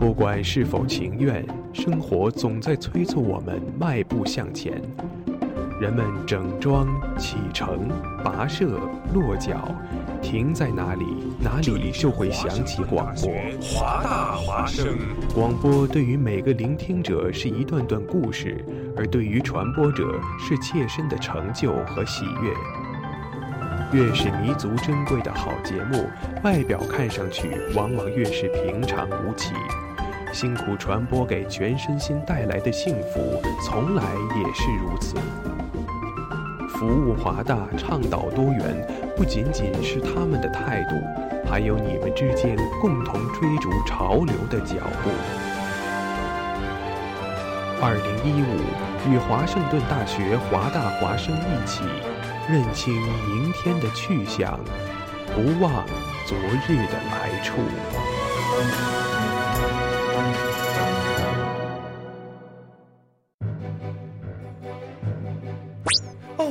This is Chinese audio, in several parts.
不管是否情愿，生活总在催促我们迈步向前。人们整装启程、跋涉、落脚，停在哪里，哪里就会响起广播。华大华声，广播对于每个聆听者是一段段故事，而对于传播者是切身的成就和喜悦。越是弥足珍贵的好节目，外表看上去往往越是平常无奇。辛苦传播给全身心带来的幸福，从来也是如此。服务华大，倡导多元，不仅仅是他们的态度，还有你们之间共同追逐潮流的脚步。二零一五，与华盛顿大学华大华生一起，认清明天的去向，不忘昨日的来处。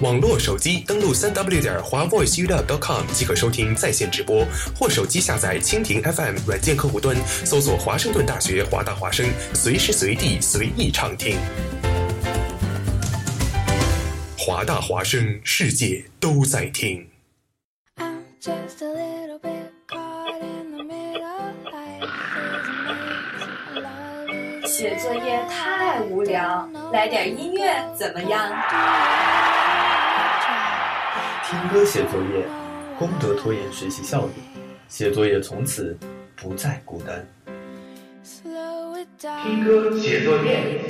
网络手机登录三 w 点华 voiceup.com 即可收听在线直播，或手机下载蜻蜓 FM 软件客户端，搜索华盛顿大学华大华声，随时随地随意畅听。华大华声，世界都在听。写作业太无聊，来点音乐怎么样？听歌写作业，功德拖延学习效率，写作业从此不再孤单。听歌写作业。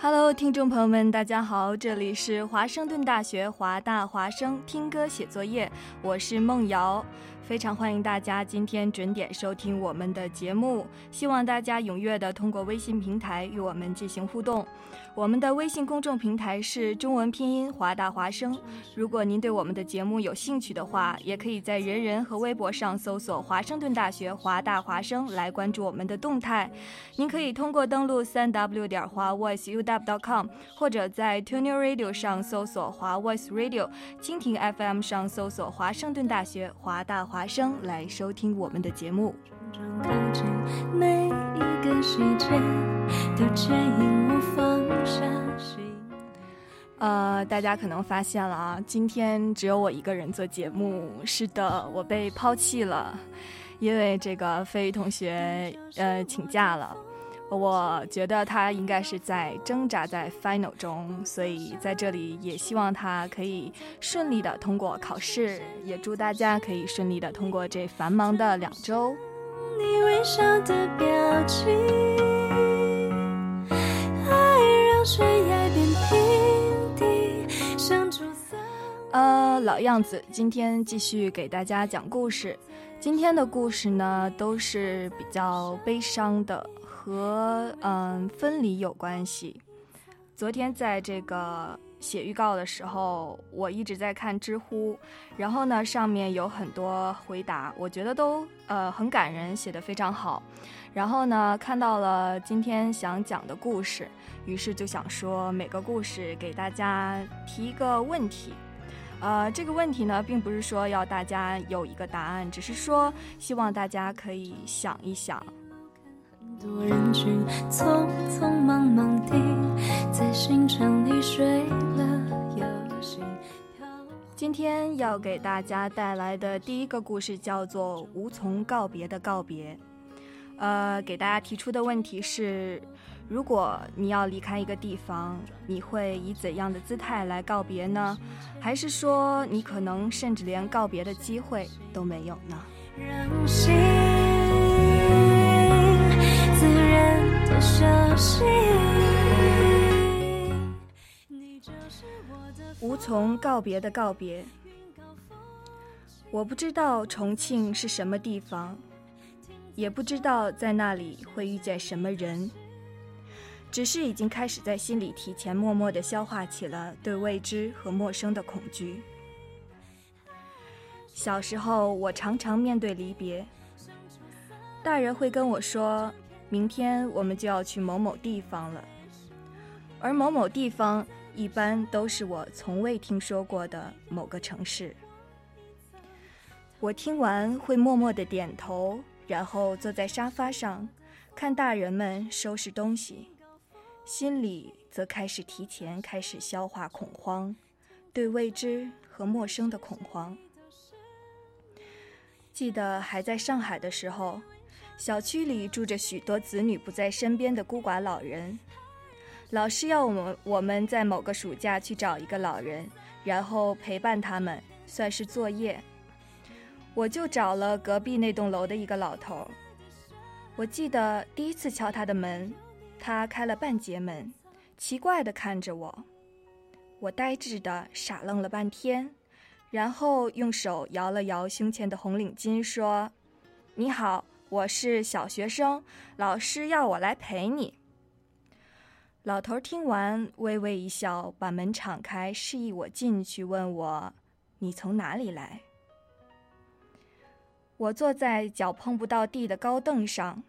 Hello，听众朋友们，大家好，这里是华盛顿大学华大华生听歌写作业，我是梦瑶。非常欢迎大家今天准点收听我们的节目，希望大家踊跃的通过微信平台与我们进行互动。我们的微信公众平台是中文拼音华大华声。如果您对我们的节目有兴趣的话，也可以在人人和微博上搜索华盛顿大学华大华声来关注我们的动态。您可以通过登录三 w 点华 voiceuw.com，或者在 Tune Radio 上搜索华 Voice Radio，蜻蜓 FM 上搜索华盛顿大学华大华。华声来收听我们的节目。呃，大家可能发现了啊，今天只有我一个人做节目。是的，我被抛弃了，因为这个飞鱼同学呃请假了。我觉得他应该是在挣扎在 final 中，所以在这里也希望他可以顺利的通过考试，也祝大家可以顺利的通过这繁忙的两周。你微笑的表情，爱让悬崖变平地，像朱色。呃，老样子，今天继续给大家讲故事。今天的故事呢，都是比较悲伤的。和嗯分离有关系。昨天在这个写预告的时候，我一直在看知乎，然后呢上面有很多回答，我觉得都呃很感人，写的非常好。然后呢看到了今天想讲的故事，于是就想说每个故事给大家提一个问题。呃，这个问题呢，并不是说要大家有一个答案，只是说希望大家可以想一想。多人群匆匆忙忙地在行程里睡了，今天要给大家带来的第一个故事叫做《无从告别的告别》。呃，给大家提出的问题是：如果你要离开一个地方，你会以怎样的姿态来告别呢？还是说你可能甚至连告别的机会都没有呢？无从告别的告别。我不知道重庆是什么地方。也不知道在那里会遇见什么人，只是已经开始在心里提前默默的消化起了对未知和陌生的恐惧。小时候，我常常面对离别，大人会跟我说：“明天我们就要去某某地方了。”而某某地方一般都是我从未听说过的某个城市。我听完会默默的点头。然后坐在沙发上，看大人们收拾东西，心里则开始提前开始消化恐慌，对未知和陌生的恐慌。记得还在上海的时候，小区里住着许多子女不在身边的孤寡老人，老师要我们我们在某个暑假去找一个老人，然后陪伴他们，算是作业。我就找了隔壁那栋楼的一个老头。我记得第一次敲他的门，他开了半截门，奇怪地看着我。我呆滞的傻愣了半天，然后用手摇了摇胸前的红领巾，说：“你好，我是小学生，老师要我来陪你。”老头听完，微微一笑，把门敞开，示意我进去，问我：“你从哪里来？”我坐在脚碰不到地的高凳上，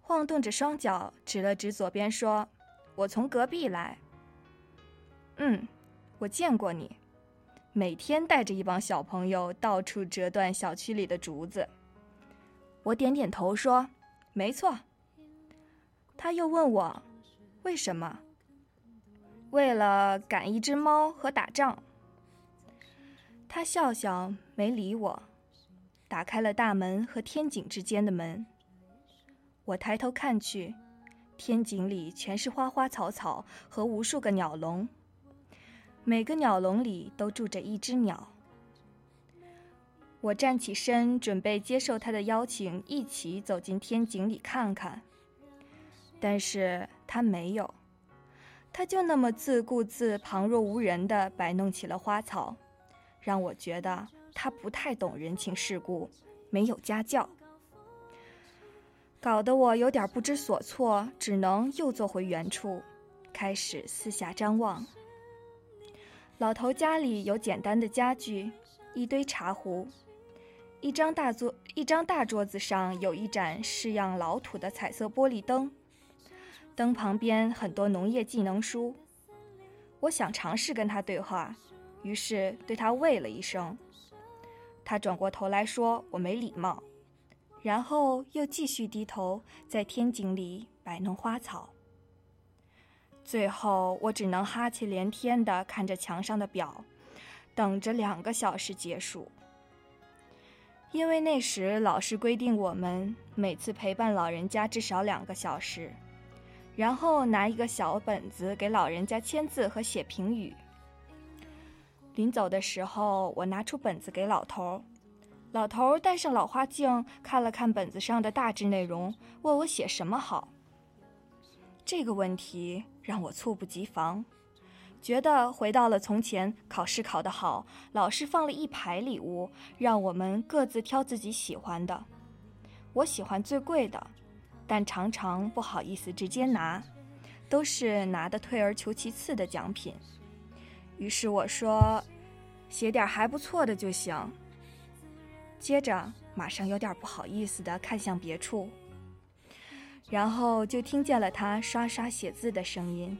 晃动着双脚，指了指左边，说：“我从隔壁来。”“嗯，我见过你，每天带着一帮小朋友到处折断小区里的竹子。”我点点头说：“没错。”他又问我：“为什么？”“为了赶一只猫和打仗。”他笑笑，没理我。打开了大门和天井之间的门。我抬头看去，天井里全是花花草草和无数个鸟笼，每个鸟笼里都住着一只鸟。我站起身，准备接受他的邀请，一起走进天井里看看。但是他没有，他就那么自顾自、旁若无人地摆弄起了花草，让我觉得。他不太懂人情世故，没有家教，搞得我有点不知所措，只能又坐回原处，开始四下张望。老头家里有简单的家具，一堆茶壶，一张大桌，一张大桌子上有一盏式样老土的彩色玻璃灯，灯旁边很多农业技能书。我想尝试跟他对话，于是对他喂了一声。他转过头来说：“我没礼貌。”然后又继续低头在天井里摆弄花草。最后，我只能哈气连天地看着墙上的表，等着两个小时结束。因为那时老师规定我们每次陪伴老人家至少两个小时，然后拿一个小本子给老人家签字和写评语。临走的时候，我拿出本子给老头儿。老头儿戴上老花镜，看了看本子上的大致内容，问我写什么好。这个问题让我猝不及防，觉得回到了从前，考试考得好，老师放了一排礼物，让我们各自挑自己喜欢的。我喜欢最贵的，但常常不好意思直接拿，都是拿的退而求其次的奖品。于是我说：“写点还不错的就行。”接着马上有点不好意思地看向别处，然后就听见了他刷刷写字的声音。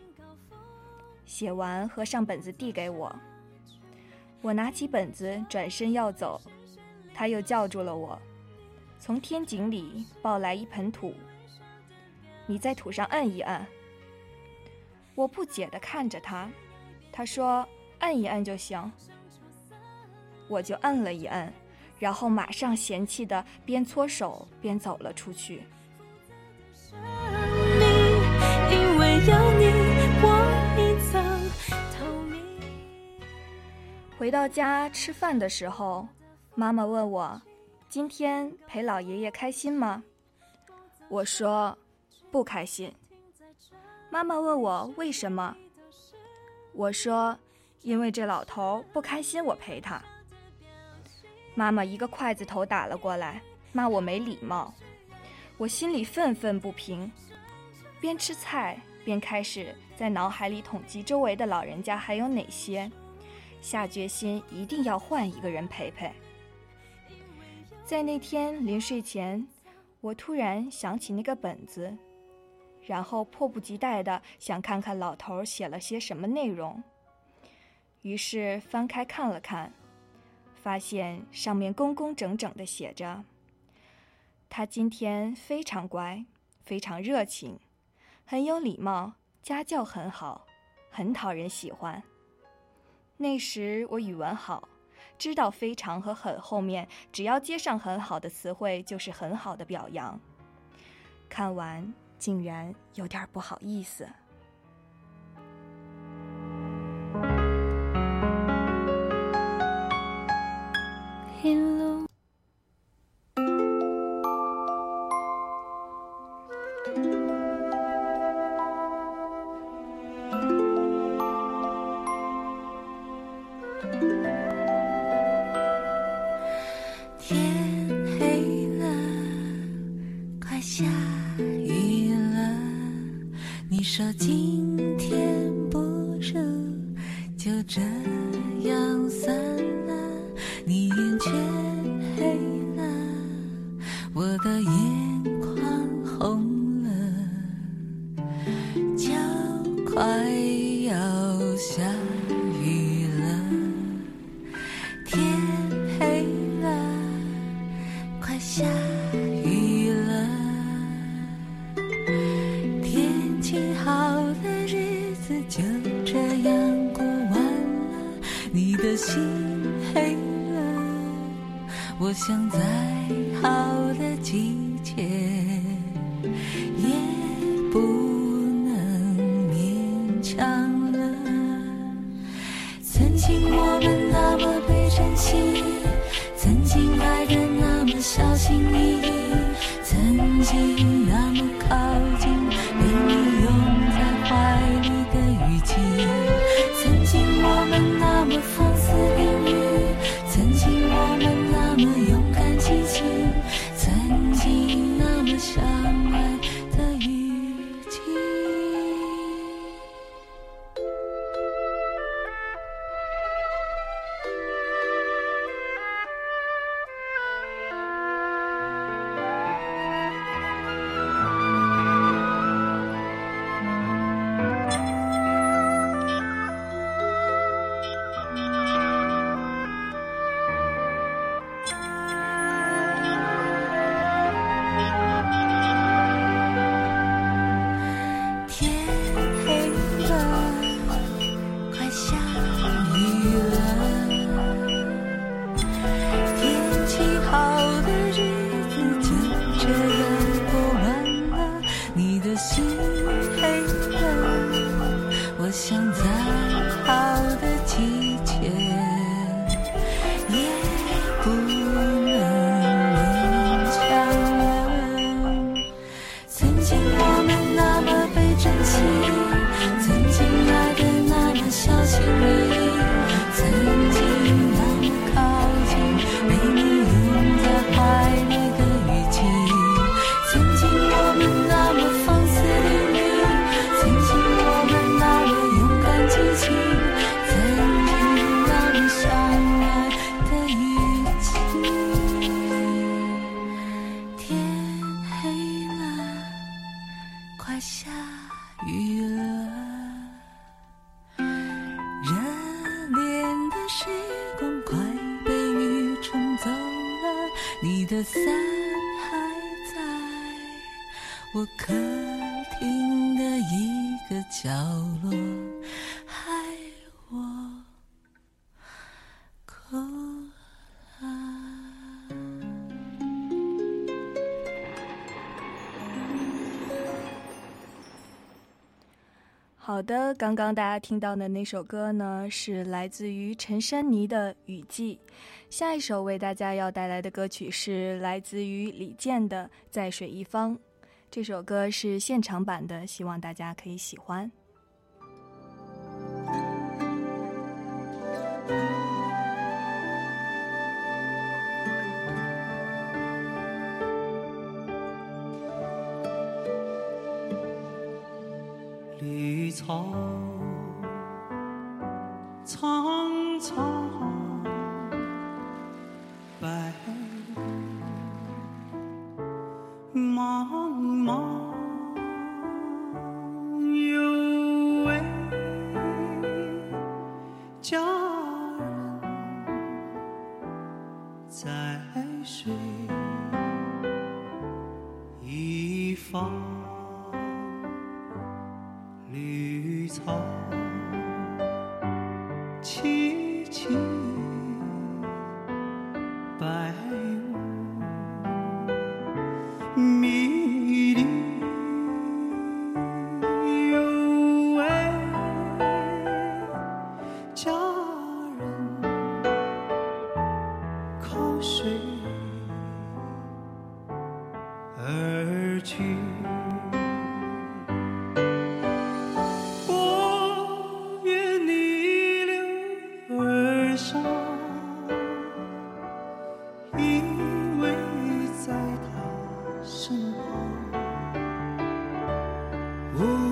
写完，合上本子递给我。我拿起本子，转身要走，他又叫住了我，从天井里抱来一盆土。你在土上摁一摁。我不解地看着他。他说：“按一按就行。”我就摁了一摁，然后马上嫌弃的边搓手边走了出去。因为有你回到家吃饭的时候，妈妈问我：“今天陪老爷爷开心吗？”我说：“不开心。”妈妈问我为什么，我说：“因为这老头不开心，我陪他。”妈妈一个筷子头打了过来，骂我没礼貌。我心里愤愤不平，边吃菜边开始在脑海里统计周围的老人家还有哪些，下决心一定要换一个人陪陪。在那天临睡前，我突然想起那个本子。然后迫不及待地想看看老头写了些什么内容，于是翻开看了看，发现上面工工整整地写着：“他今天非常乖，非常热情，很有礼貌，家教很好，很讨人喜欢。”那时我语文好，知道“非常”和“很”后面只要接上很好的词汇，就是很好的表扬。看完。竟然有点不好意思。好的，刚刚大家听到的那首歌呢，是来自于陈珊妮的《雨季》。下一首为大家要带来的歌曲是来自于李健的《在水一方》。这首歌是现场版的，希望大家可以喜欢。Ooh.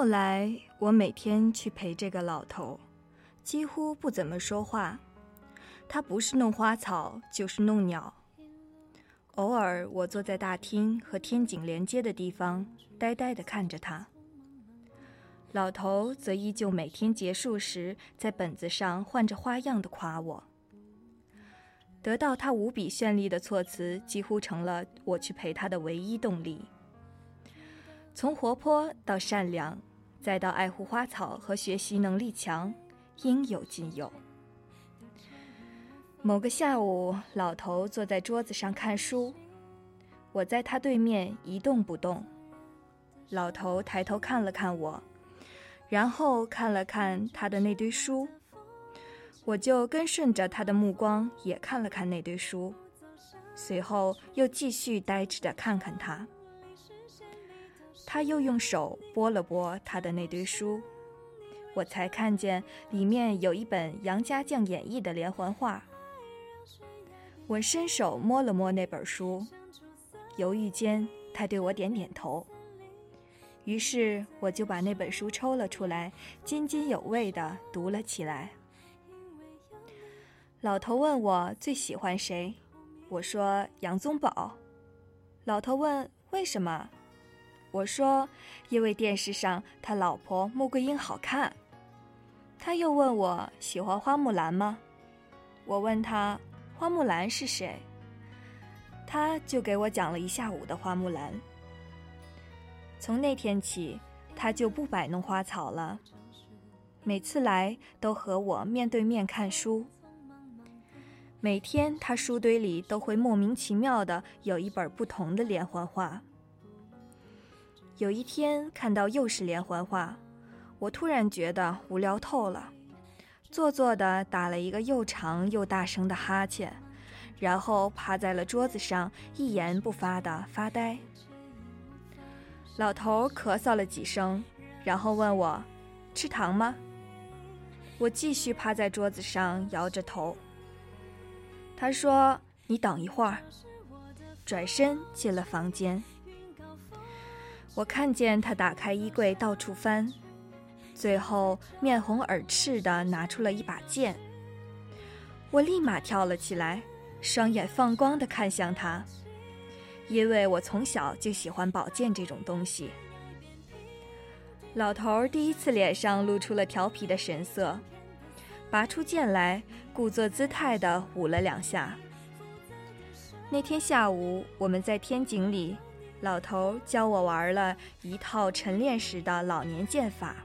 后来，我每天去陪这个老头，几乎不怎么说话。他不是弄花草，就是弄鸟。偶尔，我坐在大厅和天井连接的地方，呆呆地看着他。老头则依旧每天结束时，在本子上换着花样的夸我。得到他无比绚丽的措辞，几乎成了我去陪他的唯一动力。从活泼到善良，再到爱护花草和学习能力强，应有尽有。某个下午，老头坐在桌子上看书，我在他对面一动不动。老头抬头看了看我，然后看了看他的那堆书，我就跟顺着他的目光也看了看那堆书，随后又继续呆滞的看看他。他又用手拨了拨他的那堆书，我才看见里面有一本杨家将演义的连环画。我伸手摸了摸那本书，犹豫间，他对我点点头。于是我就把那本书抽了出来，津津有味地读了起来。老头问我最喜欢谁，我说杨宗保。老头问为什么？我说：“因为电视上他老婆穆桂英好看。”他又问我喜欢花木兰吗？我问他花木兰是谁，他就给我讲了一下午的花木兰。从那天起，他就不摆弄花草了，每次来都和我面对面看书。每天他书堆里都会莫名其妙的有一本不同的连环画。有一天看到又是连环画，我突然觉得无聊透了，做作的打了一个又长又大声的哈欠，然后趴在了桌子上，一言不发的发呆。老头咳嗽了几声，然后问我：“吃糖吗？”我继续趴在桌子上摇着头。他说：“你等一会儿。”转身进了房间。我看见他打开衣柜，到处翻，最后面红耳赤的拿出了一把剑。我立马跳了起来，双眼放光的看向他，因为我从小就喜欢宝剑这种东西。老头儿第一次脸上露出了调皮的神色，拔出剑来，故作姿态的舞了两下。那天下午，我们在天井里。老头教我玩了一套晨练时的老年剑法。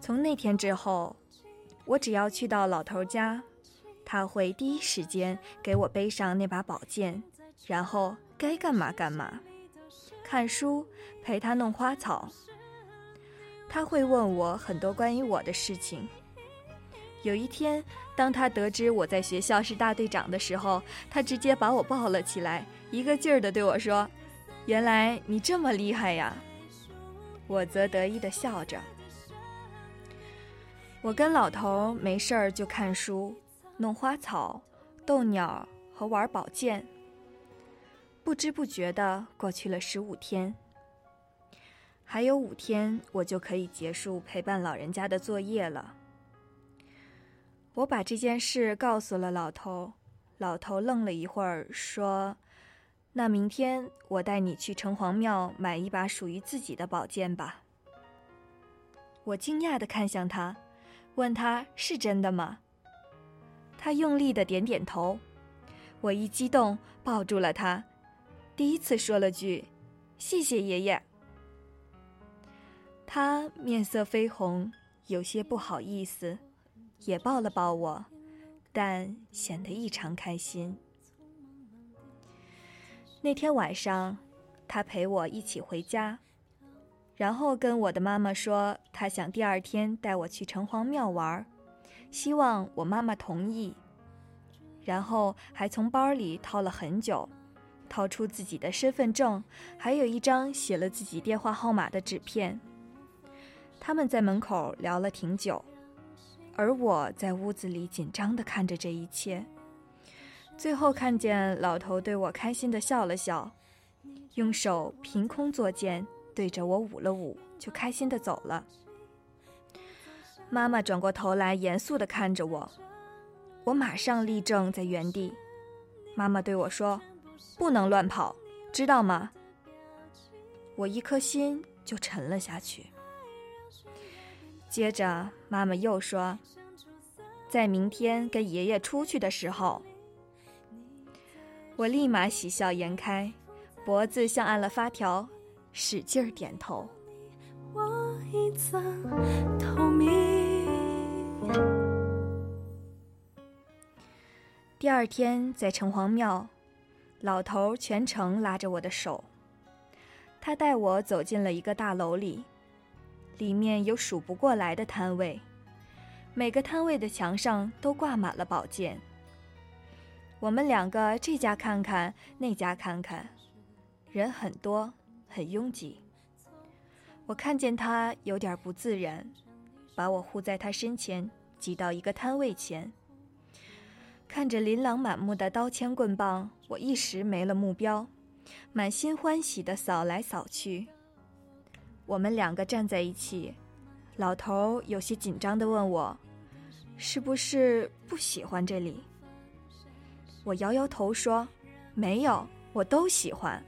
从那天之后，我只要去到老头家，他会第一时间给我背上那把宝剑，然后该干嘛干嘛，看书，陪他弄花草。他会问我很多关于我的事情。有一天，当他得知我在学校是大队长的时候，他直接把我抱了起来。一个劲儿的对我说：“原来你这么厉害呀！”我则得意的笑着。我跟老头没事儿就看书、弄花草、逗鸟和玩宝剑。不知不觉的过去了十五天，还有五天我就可以结束陪伴老人家的作业了。我把这件事告诉了老头，老头愣了一会儿，说。那明天我带你去城隍庙买一把属于自己的宝剑吧。我惊讶的看向他，问他是真的吗？他用力的点点头。我一激动抱住了他，第一次说了句：“谢谢爷爷。”他面色绯红，有些不好意思，也抱了抱我，但显得异常开心。那天晚上，他陪我一起回家，然后跟我的妈妈说，他想第二天带我去城隍庙玩，希望我妈妈同意。然后还从包里掏了很久，掏出自己的身份证，还有一张写了自己电话号码的纸片。他们在门口聊了挺久，而我在屋子里紧张地看着这一切。最后看见老头对我开心的笑了笑，用手凭空作剑对着我舞了舞，就开心的走了。妈妈转过头来，严肃的看着我，我马上立正在原地。妈妈对我说：“不能乱跑，知道吗？”我一颗心就沉了下去。接着，妈妈又说：“在明天跟爷爷出去的时候。”我立马喜笑颜开，脖子像按了发条，使劲儿点头。第二天在城隍庙，老头全程拉着我的手，他带我走进了一个大楼里，里面有数不过来的摊位，每个摊位的墙上都挂满了宝剑。我们两个这家看看，那家看看，人很多，很拥挤。我看见他有点不自然，把我护在他身前，挤到一个摊位前。看着琳琅满目的刀枪棍棒，我一时没了目标，满心欢喜地扫来扫去。我们两个站在一起，老头有些紧张地问我：“是不是不喜欢这里？”我摇摇头说：“没有，我都喜欢。”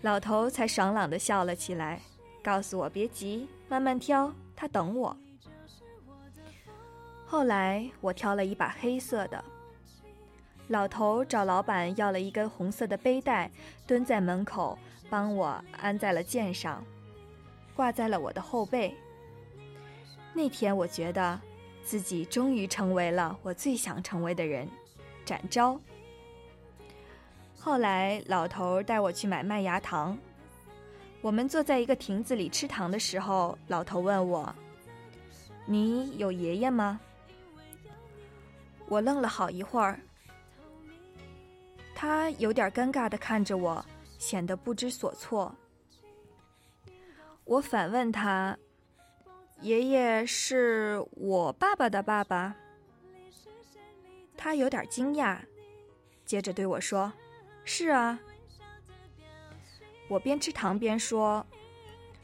老头才爽朗的笑了起来，告诉我别急，慢慢挑，他等我。后来我挑了一把黑色的。老头找老板要了一根红色的背带，蹲在门口帮我安在了剑上，挂在了我的后背。那天我觉得自己终于成为了我最想成为的人。展昭。后来，老头带我去买麦芽糖。我们坐在一个亭子里吃糖的时候，老头问我：“你有爷爷吗？”我愣了好一会儿，他有点尴尬的看着我，显得不知所措。我反问他：“爷爷是我爸爸的爸爸？”他有点惊讶，接着对我说：“是啊。”我边吃糖边说：“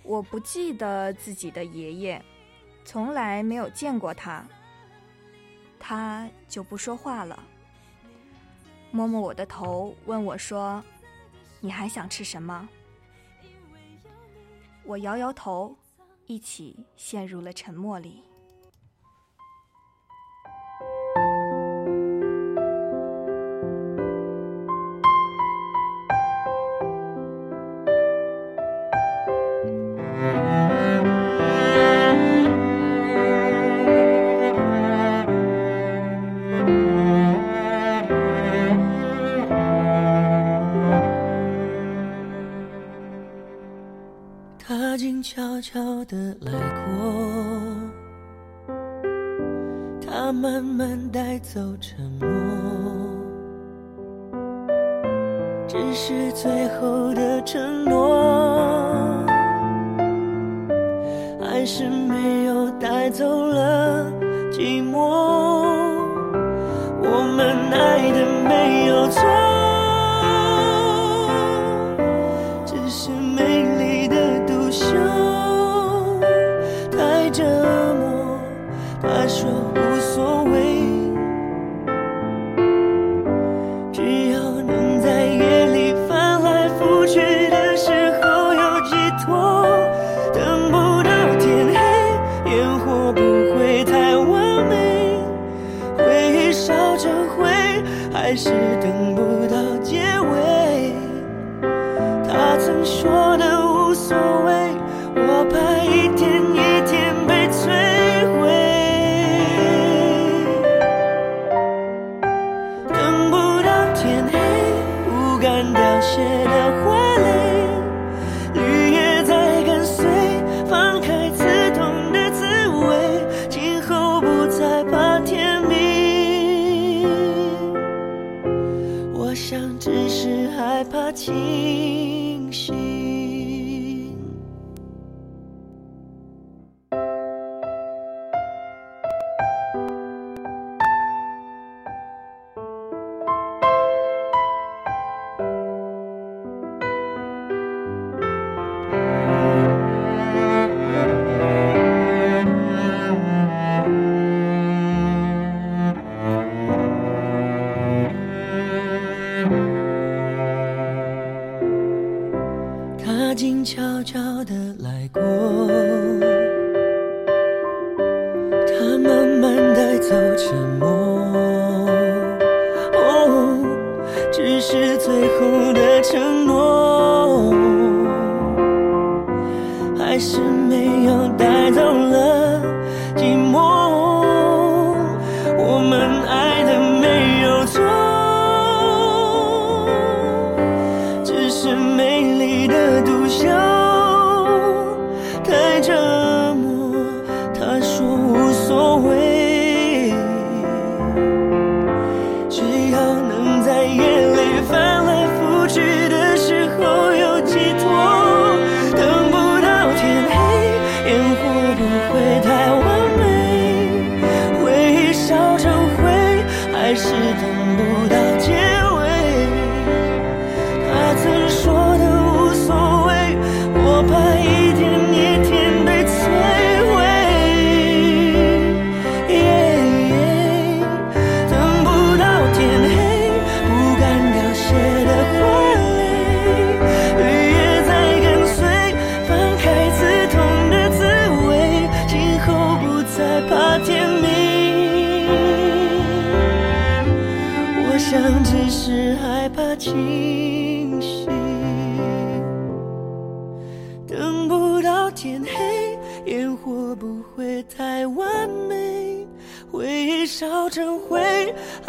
我不记得自己的爷爷，从来没有见过他。”他就不说话了，摸摸我的头，问我说：“你还想吃什么？”我摇摇头，一起陷入了沉默里。悄悄地来过，他慢慢带走沉默，只是最后的承诺，还是没有带走了寂寞。还是等不到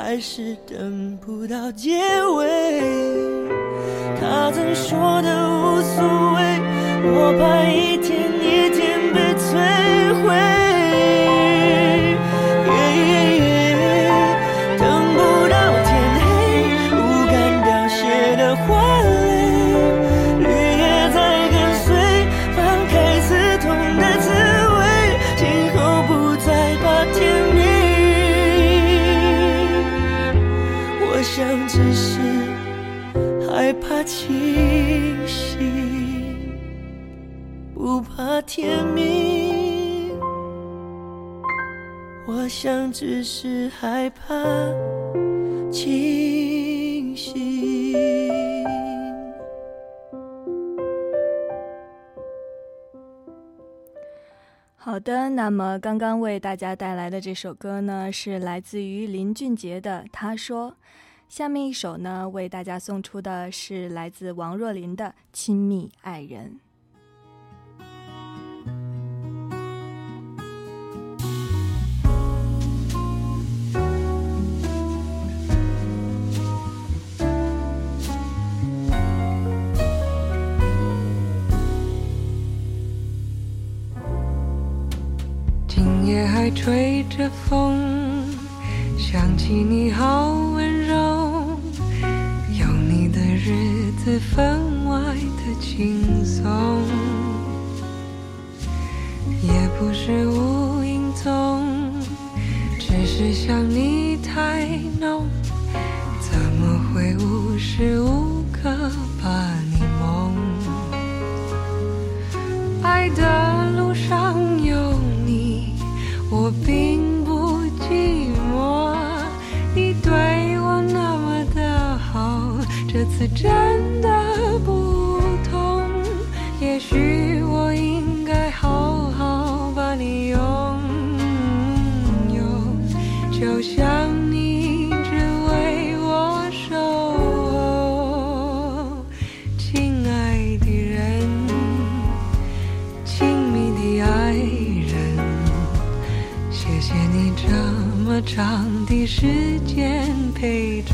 还是等不到结尾。他曾说的无所谓，我怕一清醒，不怕天明。我想只是害怕清醒。好的，那么刚刚为大家带来的这首歌呢，是来自于林俊杰的《他说》。下面一首呢，为大家送出的是来自王若琳的《亲密爱人》。今夜还吹着风，想起你好分外的轻松，也不是无影踪，只是想你太浓，怎么会无时无刻把你梦？爱的路上有你，我并次真的不同。也许我应该好好把你拥有，就像你只为我守候，亲爱的人。亲密的爱人，谢谢你这么长的时间陪着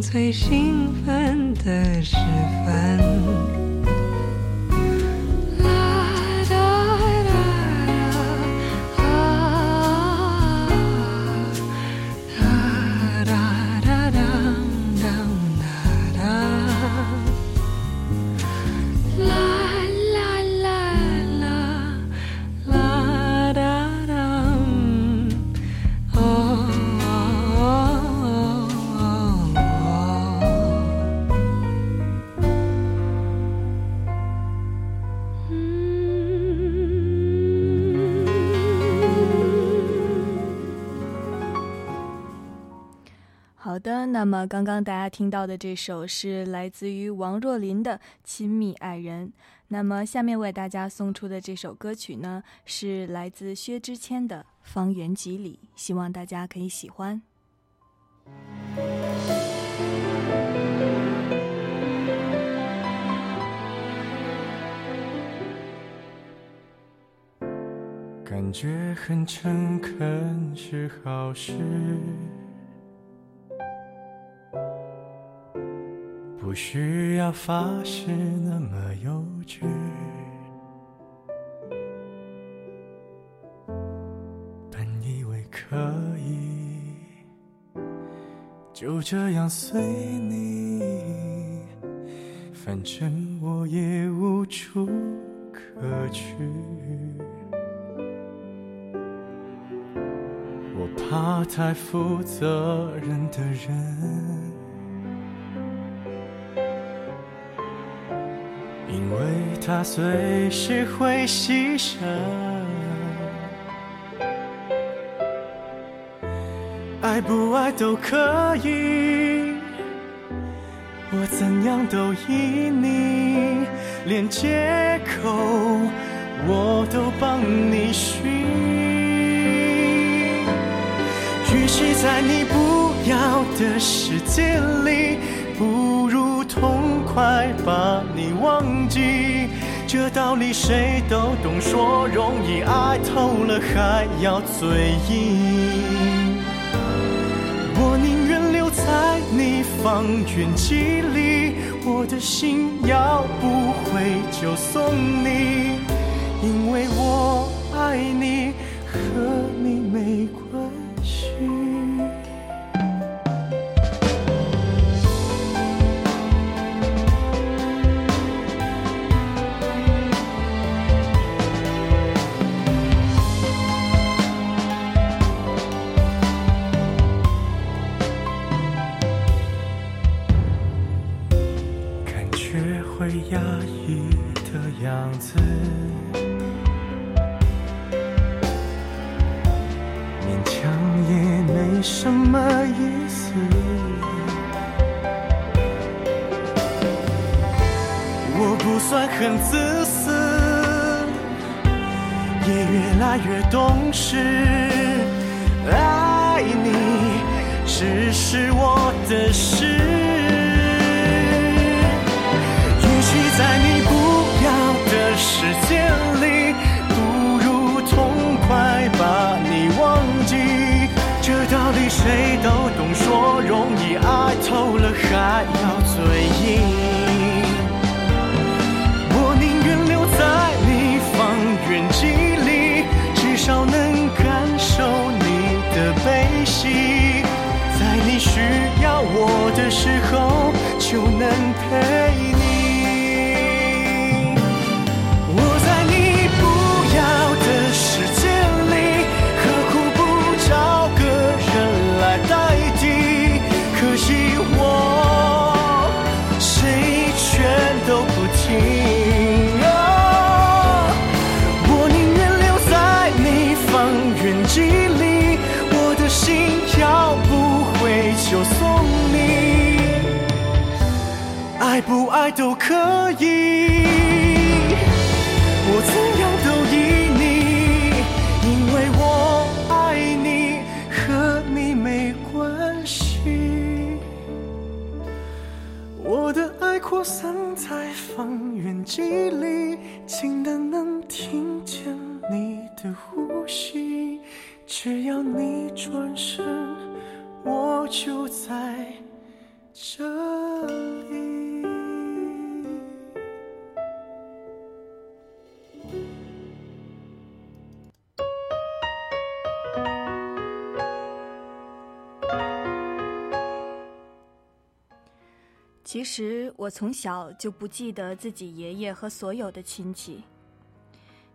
最兴奋的时分。那么，刚刚大家听到的这首是来自于王若琳的《亲密爱人》。那么，下面为大家送出的这首歌曲呢，是来自薛之谦的《方圆几里》，希望大家可以喜欢。感觉很诚恳是好事。不需要发誓那么幼稚，本以为可以就这样随你，反正我也无处可去。我怕太负责任的人。因为他随时会牺牲，爱不爱都可以，我怎样都依你，连借口我都帮你寻。与其在你不要的世界里，不如痛快把你忘记。这道理谁都懂，说容易，爱透了还要嘴硬。我宁愿留在你方圆几里，我的心要不回就送你，因为我爱你，和你没关样子。勉强也没什么意思。我不算很自私也越来越懂事。爱你只是我的事。与其在你时间里不如痛快把你忘记。这道理谁都懂说容易爱透可以。其实我从小就不记得自己爷爷和所有的亲戚，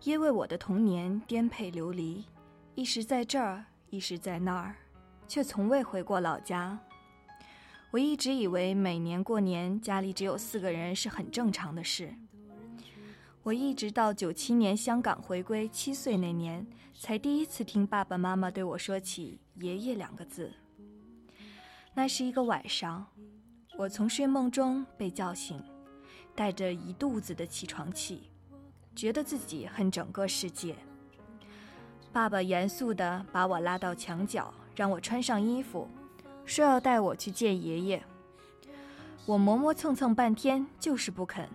因为我的童年颠沛流离，一时在这儿，一时在那儿，却从未回过老家。我一直以为每年过年家里只有四个人是很正常的事。我一直到九七年香港回归七岁那年，才第一次听爸爸妈妈对我说起“爷爷”两个字。那是一个晚上。我从睡梦中被叫醒，带着一肚子的起床气，觉得自己恨整个世界。爸爸严肃地把我拉到墙角，让我穿上衣服，说要带我去见爷爷。我磨磨蹭蹭半天，就是不肯，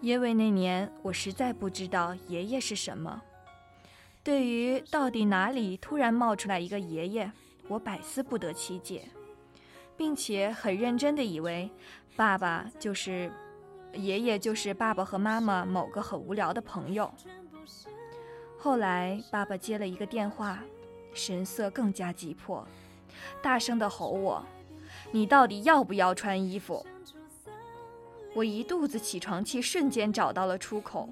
因为那年我实在不知道爷爷是什么。对于到底哪里突然冒出来一个爷爷，我百思不得其解。并且很认真的以为，爸爸就是爷爷，就是爸爸和妈妈某个很无聊的朋友。后来爸爸接了一个电话，神色更加急迫，大声的吼我：“你到底要不要穿衣服？”我一肚子起床气瞬间找到了出口，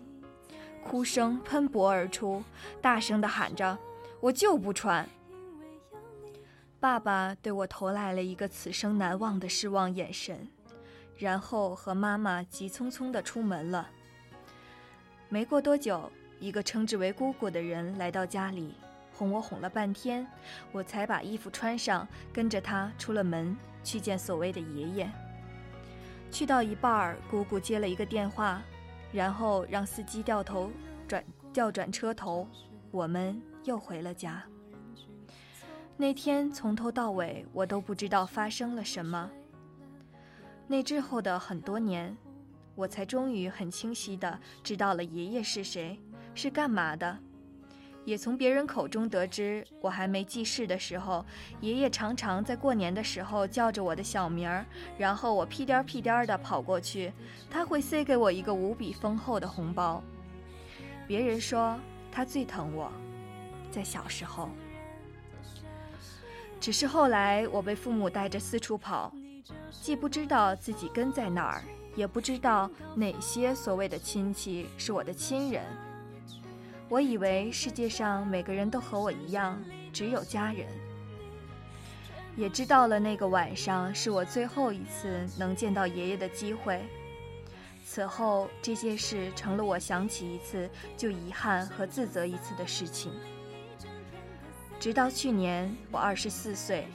哭声喷薄而出，大声的喊着：“我就不穿！”爸爸对我投来了一个此生难忘的失望眼神，然后和妈妈急匆匆地出门了。没过多久，一个称之为姑姑的人来到家里，哄我哄了半天，我才把衣服穿上，跟着他出了门去见所谓的爷爷。去到一半儿，姑姑接了一个电话，然后让司机掉头转调转车头，我们又回了家。那天从头到尾，我都不知道发生了什么。那之后的很多年，我才终于很清晰的知道了爷爷是谁，是干嘛的，也从别人口中得知，我还没记事的时候，爷爷常常在过年的时候叫着我的小名儿，然后我屁颠儿屁颠儿地跑过去，他会塞给我一个无比丰厚的红包。别人说他最疼我，在小时候。只是后来，我被父母带着四处跑，既不知道自己根在哪儿，也不知道哪些所谓的亲戚是我的亲人。我以为世界上每个人都和我一样，只有家人。也知道了那个晚上是我最后一次能见到爷爷的机会。此后，这些事成了我想起一次就遗憾和自责一次的事情。直到去年，我二十四岁，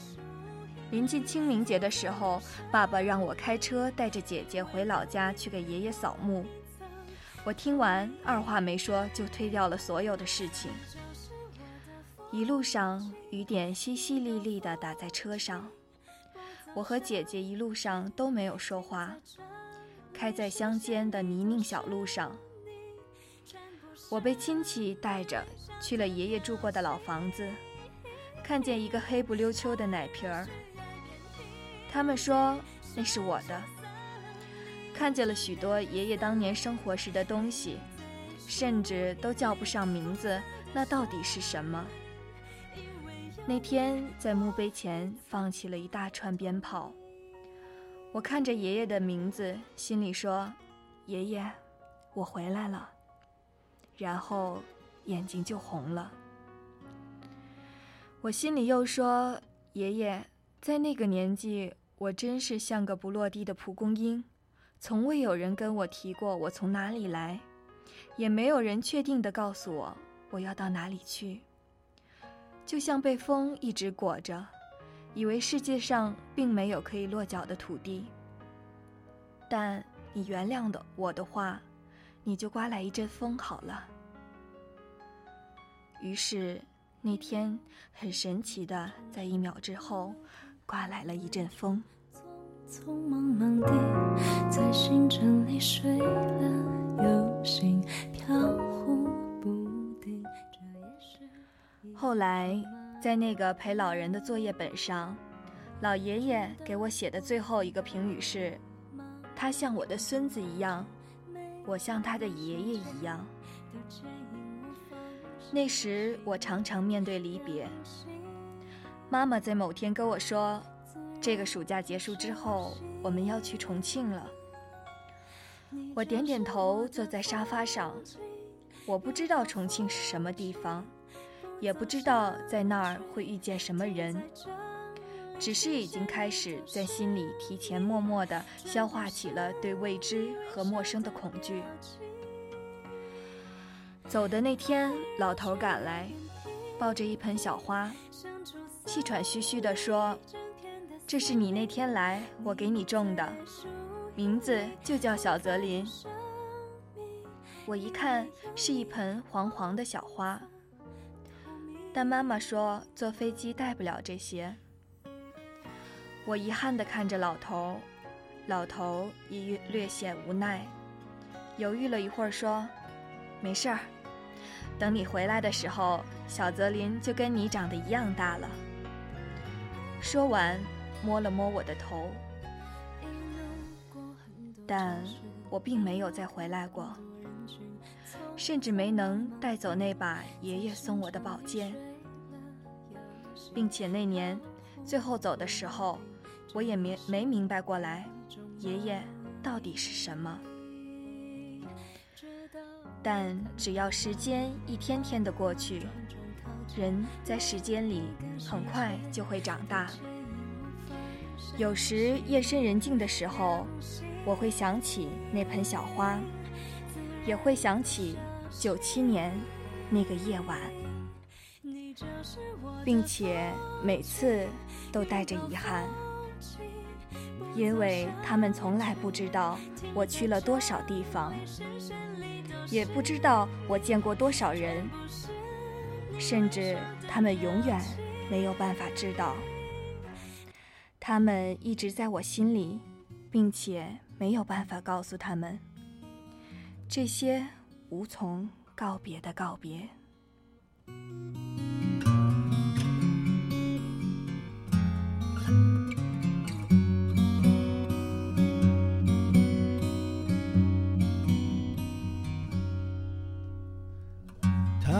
临近清明节的时候，爸爸让我开车带着姐姐回老家去给爷爷扫墓。我听完，二话没说就推掉了所有的事情。一路上，雨点淅淅沥沥地打在车上，我和姐姐一路上都没有说话，开在乡间的泥泞小路上。我被亲戚带着去了爷爷住过的老房子。看见一个黑不溜秋的奶瓶儿，他们说那是我的。看见了许多爷爷当年生活时的东西，甚至都叫不上名字，那到底是什么？那天在墓碑前放起了一大串鞭炮，我看着爷爷的名字，心里说：“爷爷，我回来了。”然后眼睛就红了。我心里又说：“爷爷，在那个年纪，我真是像个不落地的蒲公英，从未有人跟我提过我从哪里来，也没有人确定的告诉我我要到哪里去。就像被风一直裹着，以为世界上并没有可以落脚的土地。但你原谅的我的话，你就刮来一阵风好了。于是。”那天很神奇的，在一秒之后，刮来了一阵风。匆匆忙忙地在星辰里睡了又醒，飘忽不定。后来，在那个陪老人的作业本上，老爷爷给我写的最后一个评语是：他像我的孙子一样，我像他的爷爷一样。那时我常常面对离别。妈妈在某天跟我说：“这个暑假结束之后，我们要去重庆了。”我点点头，坐在沙发上。我不知道重庆是什么地方，也不知道在那儿会遇见什么人，只是已经开始在心里提前默默地消化起了对未知和陌生的恐惧。走的那天，老头赶来，抱着一盆小花，气喘吁吁地说：“这是你那天来我给你种的，名字就叫小泽林。”我一看是一盆黄黄的小花，但妈妈说坐飞机带不了这些。我遗憾地看着老头，老头也略显无奈，犹豫了一会儿说：“没事儿。”等你回来的时候，小泽林就跟你长得一样大了。说完，摸了摸我的头，但我并没有再回来过，甚至没能带走那把爷爷送我的宝剑，并且那年最后走的时候，我也没没明白过来，爷爷到底是什么。但只要时间一天天的过去，人在时间里很快就会长大。有时夜深人静的时候，我会想起那盆小花，也会想起九七年那个夜晚，并且每次都带着遗憾，因为他们从来不知道我去了多少地方。也不知道我见过多少人，甚至他们永远没有办法知道。他们一直在我心里，并且没有办法告诉他们这些无从告别的告别。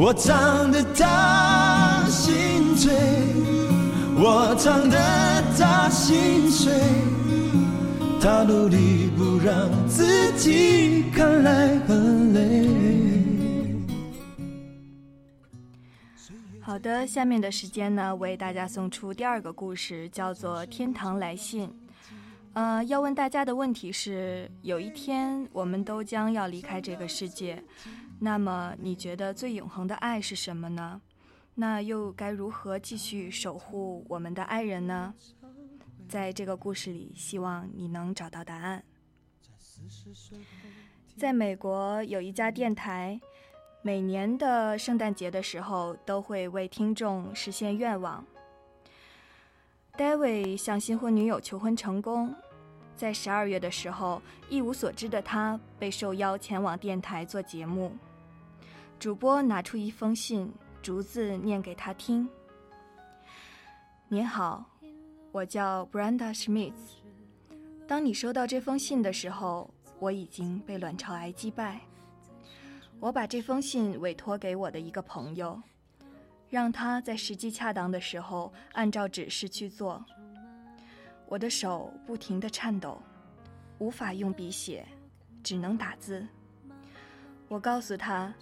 我唱得他心醉，我唱得他心碎，他努力不让自己看来很累。好的，下面的时间呢，为大家送出第二个故事，叫做《天堂来信》。呃，要问大家的问题是：有一天我们都将要离开这个世界。那么你觉得最永恒的爱是什么呢？那又该如何继续守护我们的爱人呢？在这个故事里，希望你能找到答案。在美国有一家电台，每年的圣诞节的时候都会为听众实现愿望。David 向新婚女友求婚成功，在十二月的时候，一无所知的他被受邀前往电台做节目。主播拿出一封信，逐字念给他听。您好，我叫 Brenda Schmitz。当你收到这封信的时候，我已经被卵巢癌击败。我把这封信委托给我的一个朋友，让他在时机恰当的时候按照指示去做。我的手不停地颤抖，无法用笔写，只能打字。我告诉他。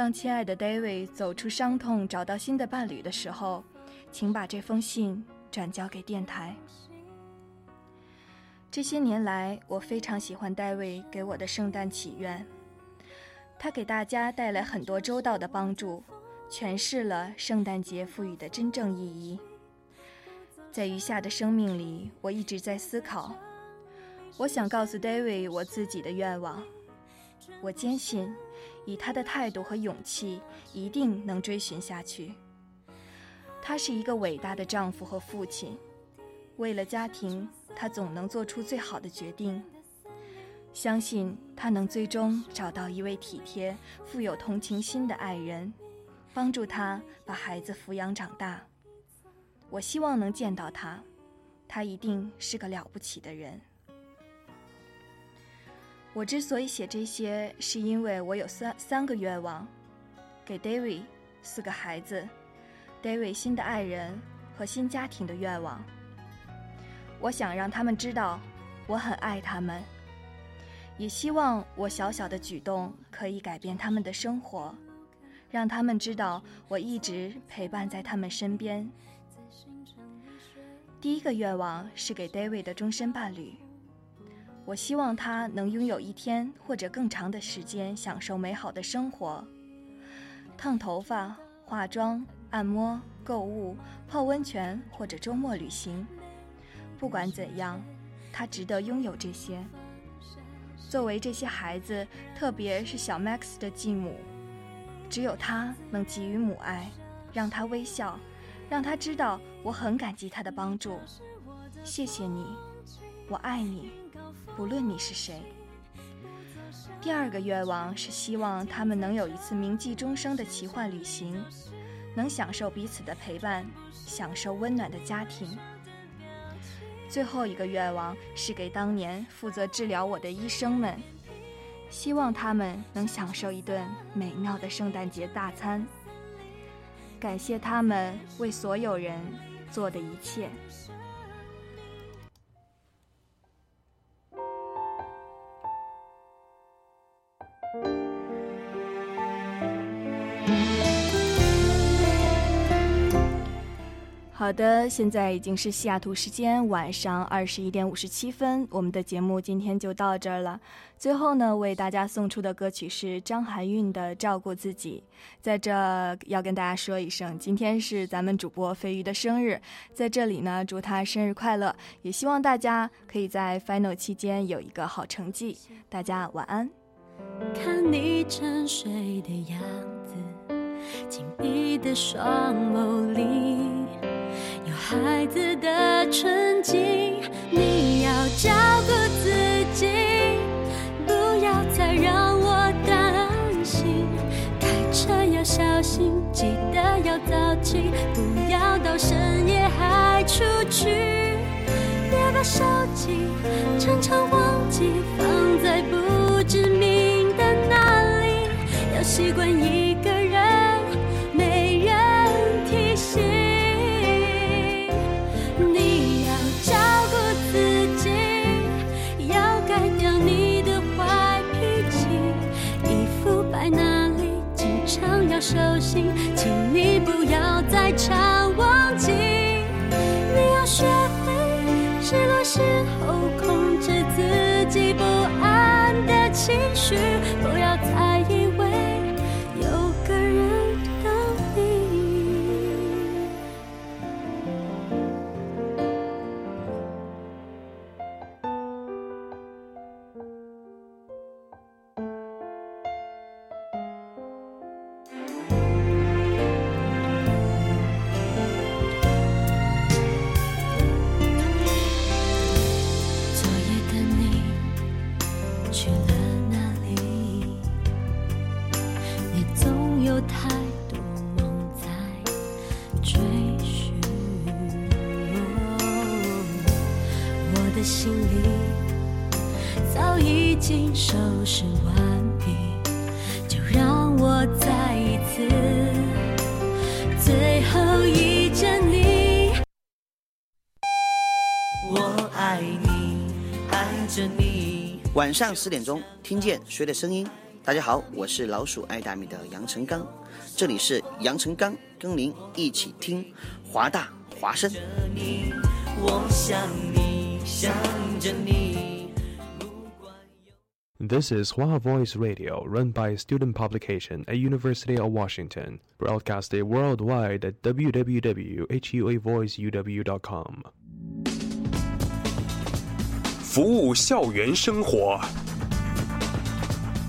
当亲爱的 David 走出伤痛，找到新的伴侣的时候，请把这封信转交给电台。这些年来，我非常喜欢 David 给我的圣诞祈愿。他给大家带来很多周到的帮助，诠释了圣诞节赋予的真正意义。在余下的生命里，我一直在思考。我想告诉 David 我自己的愿望。我坚信。以他的态度和勇气，一定能追寻下去。他是一个伟大的丈夫和父亲，为了家庭，他总能做出最好的决定。相信他能最终找到一位体贴、富有同情心的爱人，帮助他把孩子抚养长大。我希望能见到他，他一定是个了不起的人。我之所以写这些，是因为我有三三个愿望：给 David 四个孩子，David 新的爱人和新家庭的愿望。我想让他们知道我很爱他们，也希望我小小的举动可以改变他们的生活，让他们知道我一直陪伴在他们身边。第一个愿望是给 David 的终身伴侣。我希望他能拥有一天或者更长的时间享受美好的生活，烫头发、化妆、按摩、购物、泡温泉或者周末旅行。不管怎样，他值得拥有这些。作为这些孩子，特别是小 Max 的继母，只有他能给予母爱，让他微笑，让他知道我很感激他的帮助。谢谢你，我爱你，不论你是谁。第二个愿望是希望他们能有一次铭记终生的奇幻旅行，能享受彼此的陪伴，享受温暖的家庭。最后一个愿望是给当年负责治疗我的医生们，希望他们能享受一顿美妙的圣诞节大餐。感谢他们为所有人做的一切。好的，现在已经是西雅图时间晚上二十一点五十七分，我们的节目今天就到这儿了。最后呢，为大家送出的歌曲是张含韵的《照顾自己》。在这要跟大家说一声，今天是咱们主播飞鱼的生日，在这里呢，祝他生日快乐，也希望大家可以在 final 期间有一个好成绩。大家晚安。看你沉睡的样子，紧闭的双眸里。有孩子的纯净，你要照顾自己，不要再让我担心。开车要小心，记得要早起，不要到深夜还出去。别把手机常常忘记放在不知名，我习惯一个人没人提醒你要照顾自己要改掉你的坏脾气衣服摆哪里经常要收心请你不要再吵。上十点钟，听见谁的声音？大家好，我是老鼠爱大米的杨成刚，这里是杨成刚，跟您一起听华大华声。This is Hua Voice Radio, run by student publication at University of Washington, broadcasted worldwide at www.huavoiceuw.com. 服务校园生活。